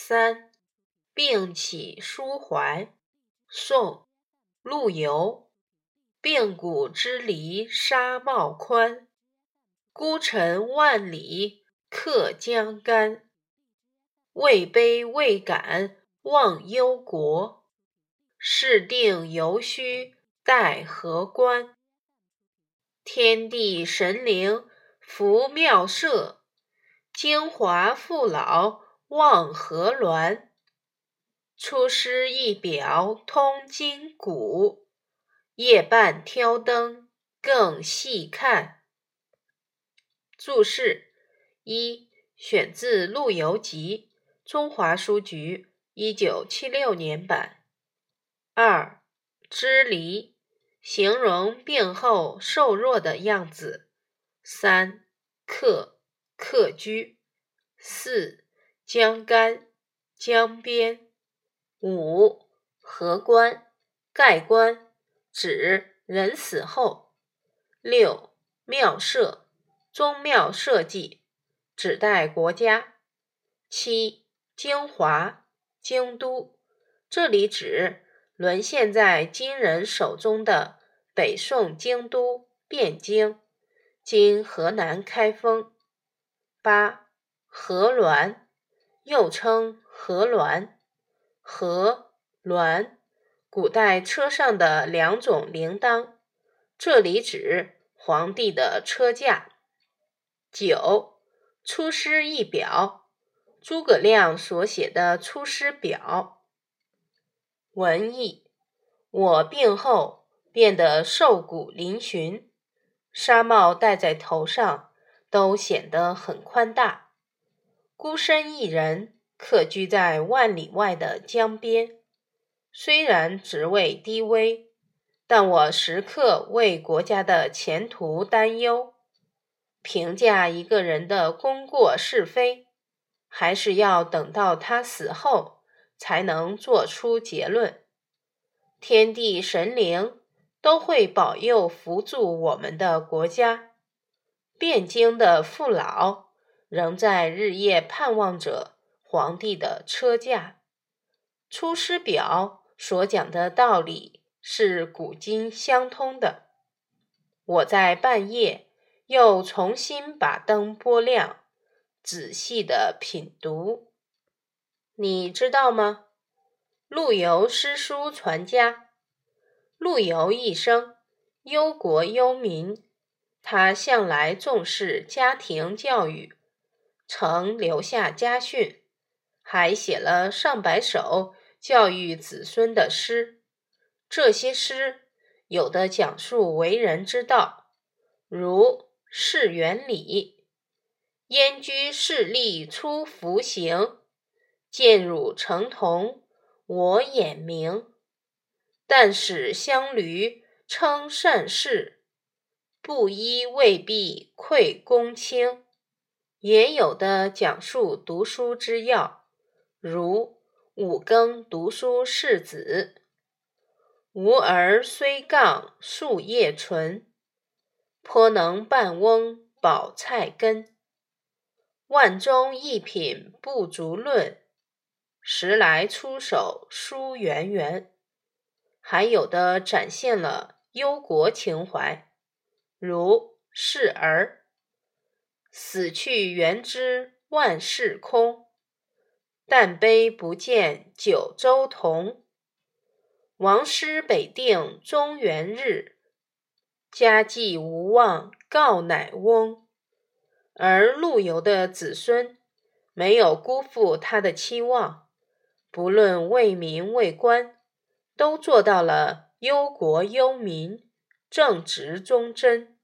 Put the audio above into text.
三，病起书怀，宋·陆游。病骨之离沙帽宽，孤臣万里客江干。位卑未敢忘忧国，事定犹须待何关？天地神灵伏庙社，京华父老。望河峦，出师一表通今古。夜半挑灯更细看。注释一：选自《陆游集》，中华书局一九七六年版。二：支离，形容病后瘦弱的样子。三：客，客居。四。江干，江边。五河关，盖棺，指人死后。六庙社，宗庙社稷，指代国家。七京华，京都，这里指沦陷在金人手中的北宋京都汴京，今河南开封。八河峦。又称河峦、河峦，古代车上的两种铃铛，这里指皇帝的车驾。九《出师一表》，诸葛亮所写的《出师表》。文艺，我病后变得瘦骨嶙峋，纱帽戴在头上都显得很宽大。孤身一人，客居在万里外的江边。虽然职位低微，但我时刻为国家的前途担忧。评价一个人的功过是非，还是要等到他死后才能做出结论。天地神灵都会保佑扶助我们的国家。汴京的父老。仍在日夜盼望着皇帝的车驾。《出师表》所讲的道理是古今相通的。我在半夜又重新把灯拨亮，仔细的品读。你知道吗？陆游诗书传家。陆游一生忧国忧民，他向来重视家庭教育。曾留下家训，还写了上百首教育子孙的诗。这些诗有的讲述为人之道，如《世园里》：“燕居士立出伏行，见汝成同我眼明。但使乡驴称善事，布衣未必愧公卿。”也有的讲述读书之要，如五更读书是子，吾儿虽杠夙夜纯，颇能半翁饱菜根。万中一品不足论，时来出手书圆圆。还有的展现了忧国情怀，如示儿。死去元知万事空，但悲不见九州同。王师北定中原日，家祭无忘告乃翁。而陆游的子孙没有辜负他的期望，不论为民为官，都做到了忧国忧民、正直忠贞。